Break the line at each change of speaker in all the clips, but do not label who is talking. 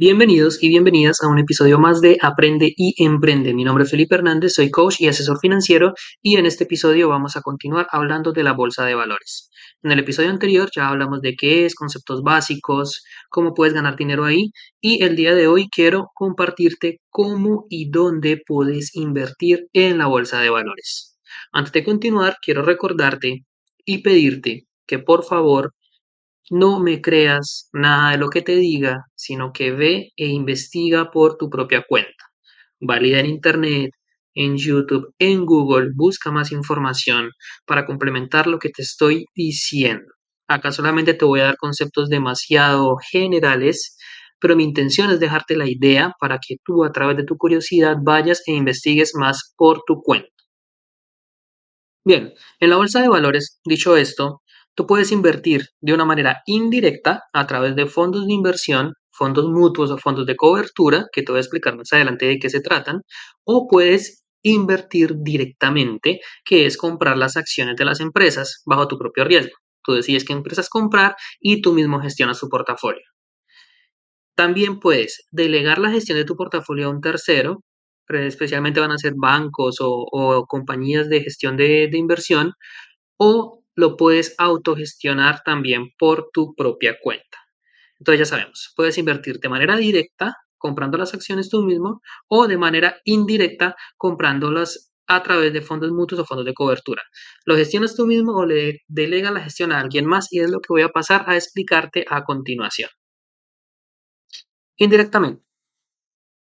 Bienvenidos y bienvenidas a un episodio más de Aprende y Emprende. Mi nombre es Felipe Hernández, soy coach y asesor financiero y en este episodio vamos a continuar hablando de la bolsa de valores. En el episodio anterior ya hablamos de qué es, conceptos básicos, cómo puedes ganar dinero ahí y el día de hoy quiero compartirte cómo y dónde puedes invertir en la bolsa de valores. Antes de continuar, quiero recordarte y pedirte que por favor no me creas nada de lo que te diga, sino que ve e investiga por tu propia cuenta. Valida en Internet, en YouTube, en Google, busca más información para complementar lo que te estoy diciendo. Acá solamente te voy a dar conceptos demasiado generales, pero mi intención es dejarte la idea para que tú a través de tu curiosidad vayas e investigues más por tu cuenta. Bien, en la bolsa de valores, dicho esto, Tú puedes invertir de una manera indirecta a través de fondos de inversión, fondos mutuos o fondos de cobertura, que te voy a explicar más adelante de qué se tratan, o puedes invertir directamente, que es comprar las acciones de las empresas bajo tu propio riesgo. Tú decides qué empresas comprar y tú mismo gestionas tu portafolio. También puedes delegar la gestión de tu portafolio a un tercero, especialmente van a ser bancos o, compañías de gestión de, de inversión, o lo puedes autogestionar también por tu propia cuenta. Entonces ya sabemos, puedes invertir de manera directa comprando las acciones tú mismo o de manera indirecta comprándolas a través de fondos mutuos o fondos de cobertura. Lo gestionas tú mismo o le delegas la gestión a alguien más y es lo que voy a pasar a explicarte a continuación. Indirectamente,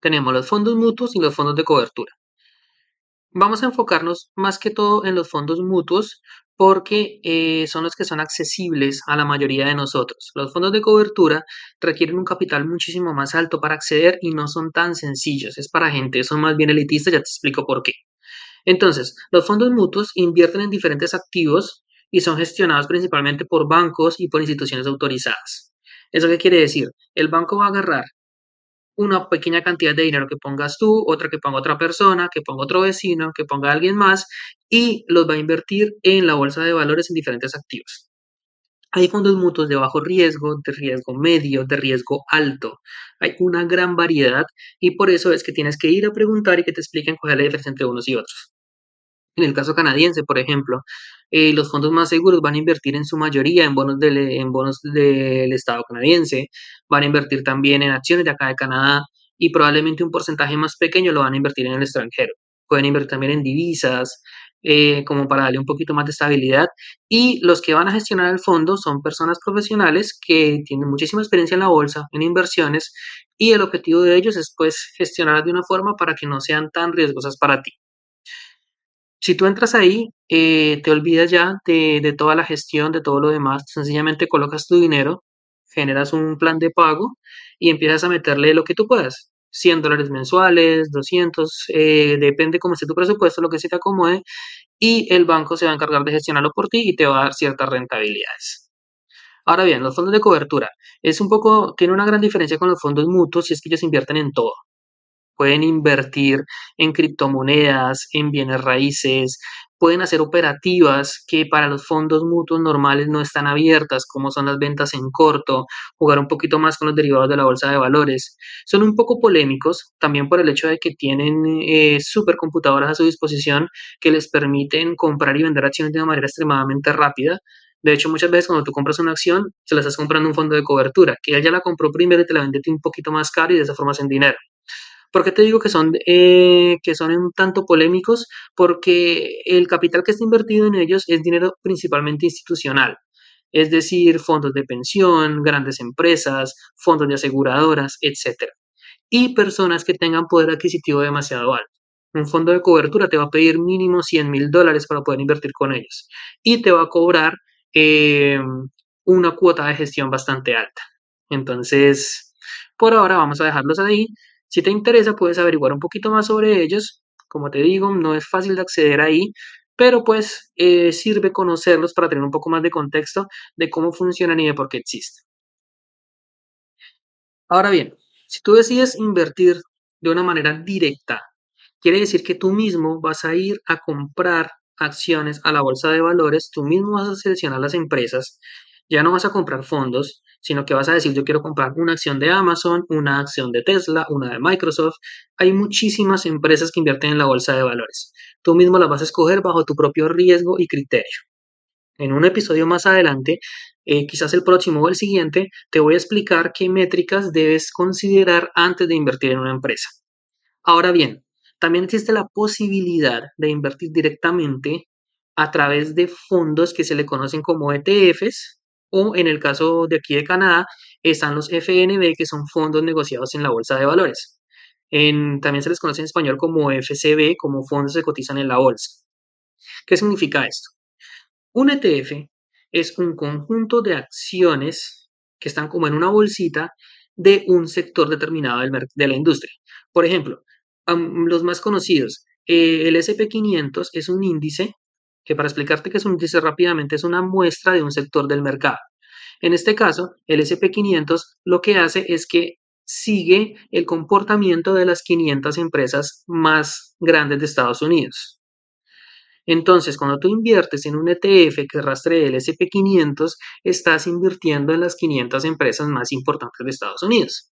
tenemos los fondos mutuos y los fondos de cobertura. Vamos a enfocarnos más que todo en los fondos mutuos porque eh, son los que son accesibles a la mayoría de nosotros. Los fondos de cobertura requieren un capital muchísimo más alto para acceder y no son tan sencillos. Es para gente, son más bien elitistas, ya te explico por qué. Entonces, los fondos mutuos invierten en diferentes activos y son gestionados principalmente por bancos y por instituciones autorizadas. ¿Eso qué quiere decir? El banco va a agarrar una pequeña cantidad de dinero que pongas tú, otra que ponga otra persona, que ponga otro vecino, que ponga alguien más y los va a invertir en la bolsa de valores en diferentes activos. Hay fondos mutuos de bajo riesgo, de riesgo medio, de riesgo alto. Hay una gran variedad y por eso es que tienes que ir a preguntar y que te expliquen cuál es la diferencia entre unos y otros. En el caso canadiense, por ejemplo, eh, los fondos más seguros van a invertir en su mayoría en bonos, del, bonos del Estado canadiense, van a invertir también en acciones de acá de Canadá y probablemente un porcentaje más pequeño lo van a invertir en el extranjero. Pueden invertir también en divisas, eh, como para darle un poquito más de estabilidad. Y los que van a gestionar el fondo son personas profesionales que tienen muchísima experiencia en la bolsa, en inversiones, y el objetivo de ellos es pues gestionar de una forma para que no sean tan riesgosas para ti. Si tú entras ahí, eh, te olvidas ya de, toda la gestión, de todo lo demás, sencillamente colocas tu dinero, generas un plan de pago y empiezas a meterle lo que tú puedas. 100 dólares mensuales, 200, eh, depende cómo esté tu presupuesto, lo que se te acomode, y el banco se va a encargar de gestionarlo por ti y te va a dar ciertas rentabilidades. Ahora bien, los fondos de cobertura es un poco, tiene una gran diferencia con los fondos mutuos y es que ellos invierten en todo pueden invertir en criptomonedas, en bienes raíces, pueden hacer operativas que para los fondos mutuos normales no están abiertas, como son las ventas en corto, jugar un poquito más con los derivados de la bolsa de valores. Son un poco polémicos también por el hecho de que tienen eh, supercomputadoras a su disposición que les permiten comprar y vender acciones de una manera extremadamente rápida. De hecho, muchas veces cuando tú compras una acción, se la estás comprando un fondo de cobertura, que él ya la compró primero y te la vende un poquito más caro y de esa forma hacen dinero. ¿Por qué te digo que son, eh, que son un tanto polémicos? Porque el capital que está invertido en ellos es dinero principalmente institucional, es decir, fondos de pensión, grandes empresas, fondos de aseguradoras, etc. Y personas que tengan poder adquisitivo demasiado alto. Un fondo de cobertura te va a pedir mínimo 100 mil dólares para poder invertir con ellos y te va a cobrar eh, una cuota de gestión bastante alta. Entonces, por ahora vamos a dejarlos ahí. Si te interesa, puedes averiguar un poquito más sobre ellos. Como te digo, no es fácil de acceder ahí, pero pues eh, sirve conocerlos para tener un poco más de contexto de cómo funcionan y de por qué existen. Ahora bien, si tú decides invertir de una manera directa, quiere decir que tú mismo vas a ir a comprar acciones a la bolsa de valores, tú mismo vas a seleccionar las empresas, ya no vas a comprar fondos, sino que vas a decir yo quiero comprar una acción de Amazon, una acción de Tesla, una de Microsoft. Hay muchísimas empresas que invierten en la bolsa de valores. Tú mismo las vas a escoger bajo tu propio riesgo y criterio. En un episodio más adelante, eh, quizás el próximo o el siguiente, te voy a explicar qué métricas debes considerar antes de invertir en una empresa. Ahora bien, también existe la posibilidad de invertir directamente a través de fondos que se le conocen como ETFs o en el caso de aquí de Canadá están los FNB que son fondos negociados en la bolsa de valores. también se les conoce en español como FCB, como fondos que cotizan en la bolsa. ¿Qué significa esto? Un ETF es un conjunto de acciones que están como en una bolsita de un sector determinado de la industria. Por ejemplo, los más conocidos, eh, el SP500 es un índice que para explicarte que es un índice rápidamente es una muestra de un sector del mercado. En este caso, el SP500 lo que hace es que sigue el comportamiento de las 500 empresas más grandes de Estados Unidos. Entonces, cuando tú inviertes en un ETF que rastree el SP500, estás invirtiendo en las 500 empresas más importantes de Estados Unidos.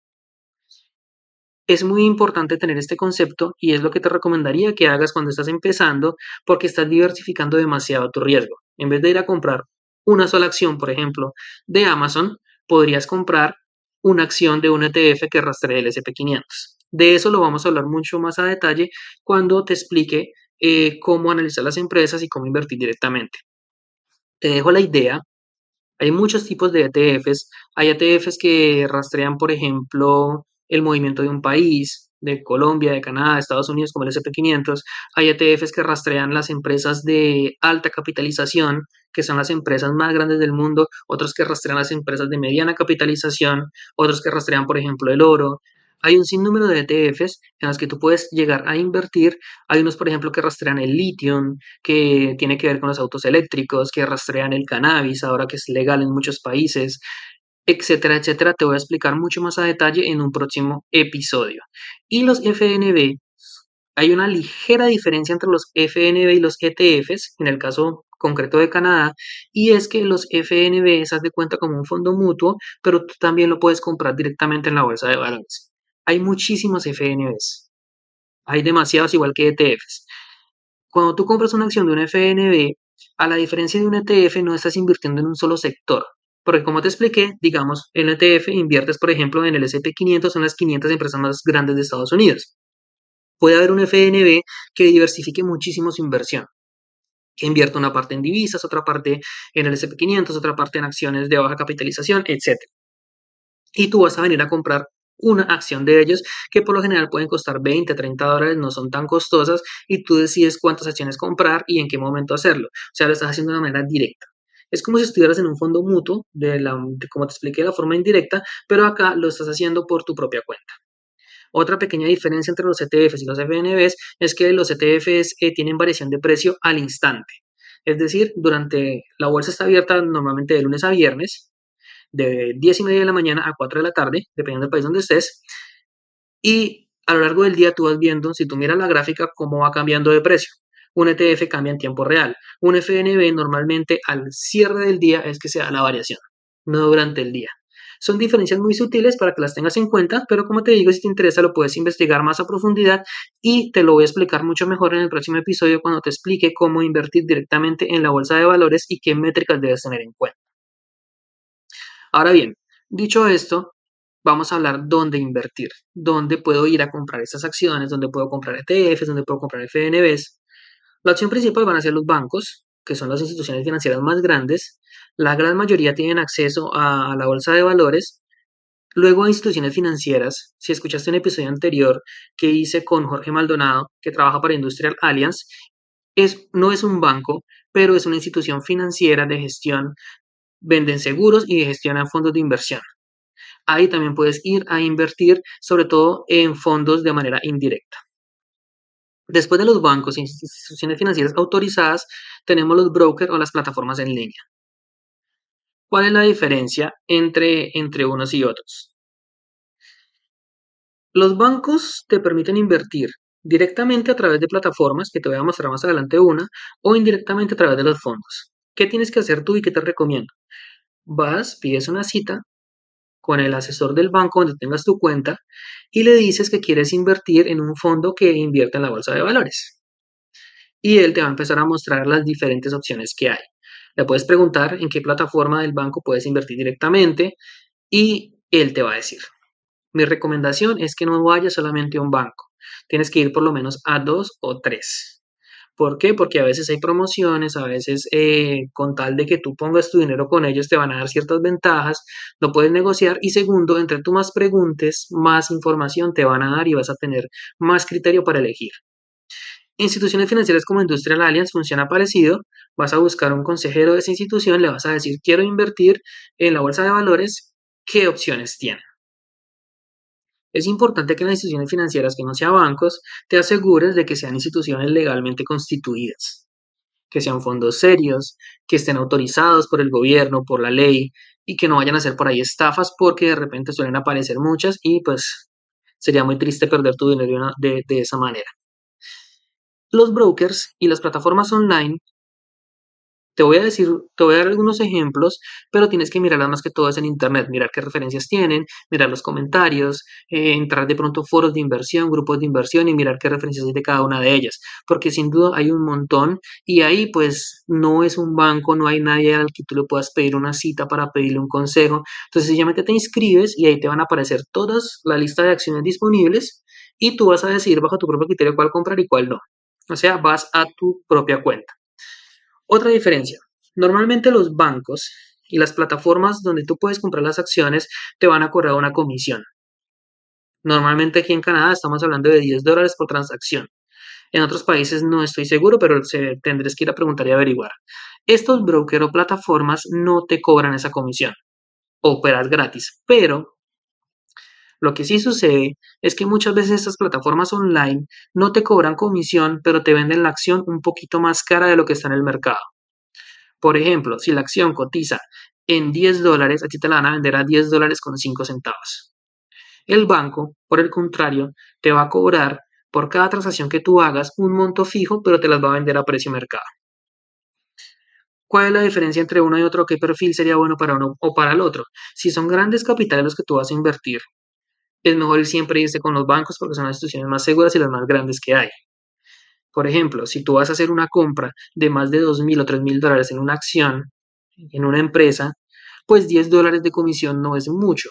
Es muy importante tener este concepto y es lo que te recomendaría que hagas cuando estás empezando porque estás diversificando demasiado tu riesgo. En vez de ir a comprar una sola acción, por ejemplo, de Amazon, podrías comprar una acción de un ETF que rastree el SP500. De eso lo vamos a hablar mucho más a detalle cuando te explique eh, cómo analizar las empresas y cómo invertir directamente. Te dejo la idea. Hay muchos tipos de ETFs. Hay ETFs que rastrean, por ejemplo, el movimiento de un país, de Colombia, de Canadá, de Estados Unidos, como el SP500. Hay ETFs que rastrean las empresas de alta capitalización, que son las empresas más grandes del mundo, otros que rastrean las empresas de mediana capitalización, otros que rastrean, por ejemplo, el oro. Hay un sinnúmero de ETFs en los que tú puedes llegar a invertir. Hay unos, por ejemplo, que rastrean el litio, que tiene que ver con los autos eléctricos, que rastrean el cannabis, ahora que es legal en muchos países etcétera, etcétera. Te voy a explicar mucho más a detalle en un próximo episodio. Y los FNB, hay una ligera diferencia entre los FNB y los ETFs, en el caso concreto de Canadá, y es que los FNB se de cuenta como un fondo mutuo, pero tú también lo puedes comprar directamente en la bolsa de valores. Hay muchísimos FNBs. Hay demasiados igual que ETFs. Cuando tú compras una acción de un FNB, a la diferencia de un ETF, no estás invirtiendo en un solo sector. Porque como te expliqué, digamos, en ETF inviertes, por ejemplo, en el SP500, son las 500 empresas más grandes de Estados Unidos. Puede haber un FNB que diversifique muchísimo su inversión, que invierta una parte en divisas, otra parte en el SP500, otra parte en acciones de baja capitalización, etc. Y tú vas a venir a comprar una acción de ellos que por lo general pueden costar 20, 30 dólares, no son tan costosas y tú decides cuántas acciones comprar y en qué momento hacerlo. O sea, lo estás haciendo de una manera directa. Es como si estuvieras en un fondo mutuo, de la, como te expliqué, de la forma indirecta, pero acá lo estás haciendo por tu propia cuenta. Otra pequeña diferencia entre los ETFs y los FNBs es que los ETFs eh, tienen variación de precio al instante. Es decir, durante la bolsa está abierta normalmente de lunes a viernes, de 10 y media de la mañana a 4 de la tarde, dependiendo del país donde estés. Y a lo largo del día tú vas viendo, si tú miras la gráfica, cómo va cambiando de precio. Un ETF cambia en tiempo real. Un FNB normalmente al cierre del día es que se da la variación, no durante el día. Son diferencias muy sutiles para que las tengas en cuenta, pero como te digo, si te interesa lo puedes investigar más a profundidad y te lo voy a explicar mucho mejor en el próximo episodio cuando te explique cómo invertir directamente en la bolsa de valores y qué métricas debes tener en cuenta. Ahora bien, dicho esto, vamos a hablar dónde invertir, dónde puedo ir a comprar estas acciones, dónde puedo comprar ETFs, dónde puedo comprar FNBs. La opción principal van a ser los bancos, que son las instituciones financieras más grandes. La gran mayoría tienen acceso a, la bolsa de valores. Luego a instituciones financieras. Si escuchaste un episodio anterior que hice con Jorge Maldonado, que trabaja para Industrial Alliance, es, no es un banco, pero es una institución financiera de gestión. Venden seguros y gestionan fondos de inversión. Ahí también puedes ir a invertir, sobre todo en fondos de manera indirecta. Después de los bancos e instituciones financieras autorizadas, tenemos los brokers o las plataformas en línea. ¿Cuál es la diferencia entre, entre unos y otros? Los bancos te permiten invertir directamente a través de plataformas, que te voy a mostrar más adelante una, o indirectamente a través de los fondos. ¿Qué tienes que hacer tú y qué te recomiendo? Vas, pides una cita con el asesor del banco donde tengas tu cuenta y le dices que quieres invertir en un fondo que invierte en la bolsa de valores. Y él te va a empezar a mostrar las diferentes opciones que hay. Le puedes preguntar en qué plataforma del banco puedes invertir directamente y él te va a decir. Mi recomendación es que no vayas solamente a un banco. Tienes que ir por lo menos a dos o tres. ¿Por qué? Porque a veces hay promociones, a veces eh, con tal de que tú pongas tu dinero con ellos te van a dar ciertas ventajas, lo puedes negociar y segundo, entre tú más preguntes, más información te van a dar y vas a tener más criterio para elegir. Instituciones financieras como Industrial Alliance funciona parecido. Vas a buscar un consejero de esa institución, le vas a decir quiero invertir en la bolsa de valores, ¿qué opciones tienen? Es importante que las instituciones financieras que no sean bancos te asegures de que sean instituciones legalmente constituidas, que sean fondos serios, que estén autorizados por el gobierno, por la ley y que no vayan a ser por ahí estafas porque de repente suelen aparecer muchas y pues sería muy triste perder tu dinero de esa manera. Los brokers y las plataformas online te voy a decir, te voy a dar algunos ejemplos, pero tienes que mirarlas más que todo es en internet, mirar qué referencias tienen, mirar los comentarios, eh, entrar de pronto foros de inversión, grupos de inversión y mirar qué referencias hay de cada una de ellas, porque sin duda hay un montón y ahí pues no es un banco, no hay nadie al que tú le puedas pedir una cita para pedirle un consejo, entonces sencillamente te inscribes y ahí te van a aparecer todas la lista de acciones disponibles y tú vas a decidir bajo tu propio criterio cuál comprar y cuál no. O sea, vas a tu propia cuenta. Otra diferencia, normalmente los bancos y las plataformas donde tú puedes comprar las acciones te van a cobrar una comisión. Normalmente aquí en Canadá estamos hablando de 10 dólares por transacción. En otros países no estoy seguro, pero se, tendrás que ir a preguntar y averiguar. Estos brokers o plataformas no te cobran esa comisión. Operas gratis, pero lo que sí sucede es que muchas veces estas plataformas online no te cobran comisión, pero te venden la acción un poquito más cara de lo que está en el mercado. Por ejemplo, si la acción cotiza en 10 dólares, a te la van a vender a 10 dólares con 5 centavos. El banco, por el contrario, te va a cobrar por cada transacción que tú hagas un monto fijo, pero te las va a vender a precio mercado. ¿Cuál es la diferencia entre uno y otro? ¿Qué perfil sería bueno para uno o para el otro? Si son grandes capitales los que tú vas a invertir, es mejor siempre irse con los bancos porque son las instituciones más seguras y las más grandes que hay. Por ejemplo, si tú vas a hacer una compra de más de 2.000 o 3.000 dólares en una acción, en una empresa, pues 10 dólares de comisión no es mucho.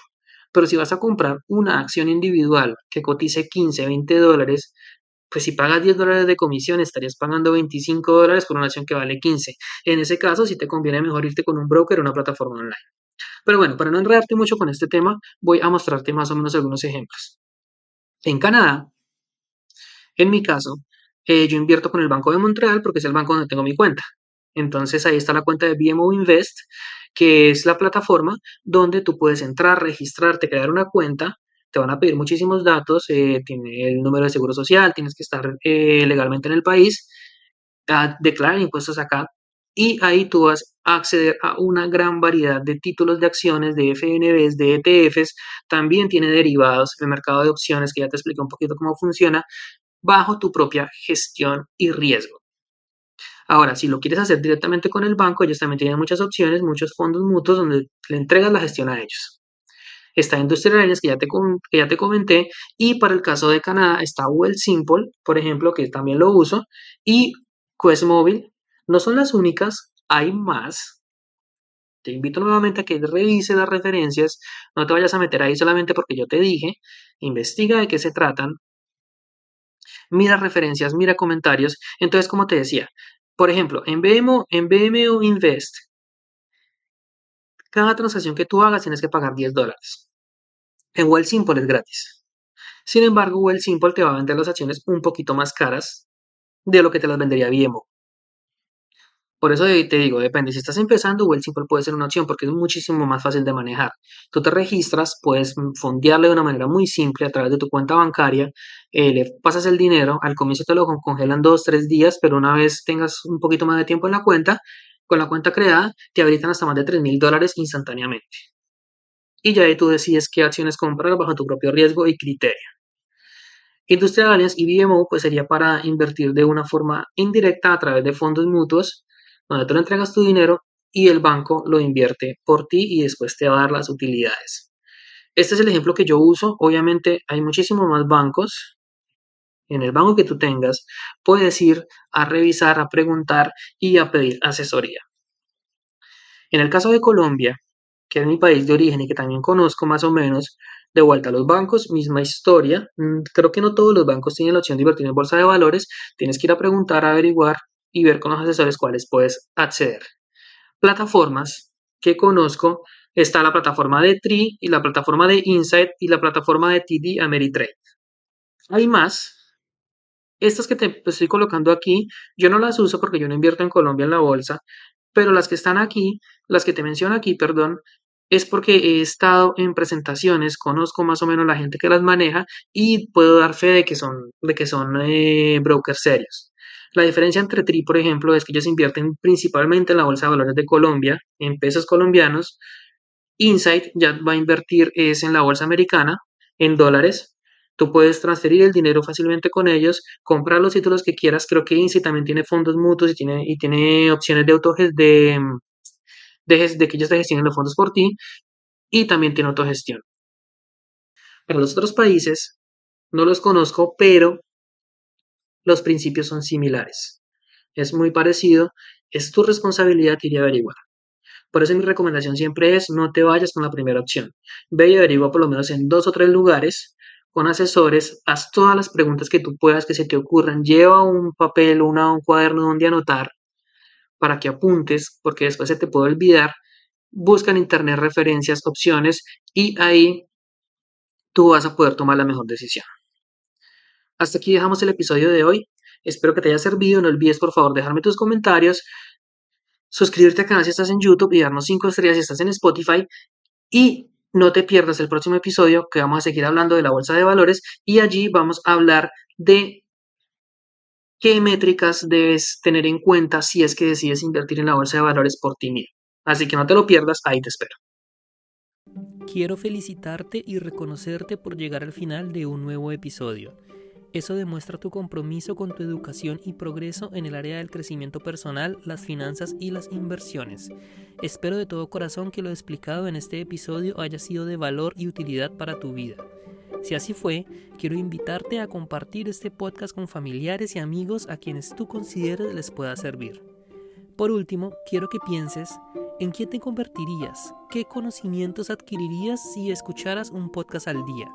Pero si vas a comprar una acción individual que cotice 15, 20 dólares, pues si pagas 10 dólares de comisión estarías pagando 25 dólares por una acción que vale 15. En ese caso, si te conviene mejor irte con un broker o una plataforma online. Pero bueno, para no enredarte mucho con este tema, voy a mostrarte más o menos algunos ejemplos. En Canadá, en mi caso, eh, yo invierto con el Banco de Montreal porque es el banco donde tengo mi cuenta. Entonces ahí está la cuenta de BMO Invest, que es la plataforma donde tú puedes entrar, registrarte, crear una cuenta. Te van a pedir muchísimos datos, eh, tiene el número de seguro social, tienes que estar eh, legalmente en el país, declarar impuestos acá y ahí tú vas a acceder a una gran variedad de títulos de acciones, de FNBs, de ETFs, también tiene derivados, el mercado de opciones, que ya te explico un poquito cómo funciona, bajo tu propia gestión y riesgo. Ahora, si lo quieres hacer directamente con el banco, ellos también tienen muchas opciones, muchos fondos mutuos donde le entregas la gestión a ellos. Está Industrial que ya, te, que ya te comenté, y para el caso de Canadá está Simple, por ejemplo, que también lo uso, y Quest Mobile, no son las únicas, hay más. Te invito nuevamente a que revises las referencias, no te vayas a meter ahí solamente porque yo te dije, investiga de qué se tratan, mira referencias, mira comentarios. Entonces, como te decía, por ejemplo, en BMO, en BMO Invest, cada transacción que tú hagas tienes que pagar 10 dólares. En Simple es gratis. Sin embargo, Simple te va a vender las acciones un poquito más caras de lo que te las vendería BMO. Por eso te digo, depende. Si estás empezando, Well Simple puede ser una opción porque es muchísimo más fácil de manejar. Tú te registras, puedes fondearle de una manera muy simple a través de tu cuenta bancaria, eh, le pasas el dinero, al comienzo te lo congelan dos, tres días, pero una vez tengas un poquito más de tiempo en la cuenta, con la cuenta creada, te habilitan hasta más de 3 mil dólares instantáneamente. Y ya ahí tú decides qué acciones comprar bajo tu propio riesgo y criterio. Industria Allianz y BMO pues sería para invertir de una forma indirecta a través de fondos mutuos donde tú le entregas tu dinero y el banco lo invierte por ti y después te va a dar las utilidades. Este es el ejemplo que yo uso. Obviamente hay muchísimos más bancos. En el banco que tú tengas, puedes ir a revisar, a preguntar y a pedir asesoría. En el caso de Colombia, que es mi país de origen y que también conozco más o menos, de vuelta a los bancos, misma historia. Mm, creo que no todos los bancos tienen la opción de invertir en bolsa de valores. Tienes que ir a preguntar, a averiguar y ver con los asesores cuáles puedes acceder. Plataformas que conozco, está la plataforma de Tree y la plataforma de Insight y la plataforma de TD Ameritrade. Hay más. Estas que te estoy colocando aquí, yo no las uso porque yo no invierto en Colombia en la bolsa, pero las que están aquí, las que te menciono aquí, perdón, es porque he estado en presentaciones, conozco más o menos la gente que las maneja y puedo dar fe de que son, de que son eh, brokers serios. La diferencia entre TRI, por ejemplo, es que ellos invierten principalmente en la Bolsa de Valores de Colombia, en pesos colombianos. Insight ya va a invertir es en la Bolsa Americana, en dólares. Tú puedes transferir el dinero fácilmente con ellos, comprar los títulos que quieras. Creo que Insight también tiene fondos mutuos y tiene, y tiene opciones de autogestión de, de, de que ellos te gestionen los fondos por ti y también tiene autogestión. Para los otros países, no los conozco, pero los principios son similares. Es muy parecido, es tu responsabilidad ir a averiguar. Por eso mi recomendación siempre es no te vayas con la primera opción. Ve y averigua por lo menos en dos o tres lugares con asesores, haz todas las preguntas que tú puedas que se te ocurran, lleva un papel, una, un cuaderno donde anotar para que apuntes, porque después se te puede olvidar. Busca en internet referencias, opciones y ahí tú vas a poder tomar la mejor decisión. Hasta aquí dejamos el episodio de hoy. Espero que te haya servido. No olvides por favor dejarme tus comentarios, suscribirte al canal si estás en YouTube y darnos 5 estrellas si estás en Spotify. Y no te pierdas el próximo episodio que vamos a seguir hablando de la bolsa de valores y allí vamos a hablar de qué métricas debes tener en cuenta si es que decides invertir en la bolsa de valores por ti mismo. Así que no te lo pierdas, ahí te espero.
Quiero felicitarte y reconocerte por llegar al final de un nuevo episodio. Eso demuestra tu compromiso con tu educación y progreso en el área del crecimiento personal, las finanzas y las inversiones. Espero de todo corazón que lo explicado en este episodio haya sido de valor y utilidad para tu vida. Si así fue, quiero invitarte a compartir este podcast con familiares y amigos a quienes tú consideres les pueda servir. Por último, quiero que pienses en quién te convertirías, qué conocimientos adquirirías si escucharas un podcast al día.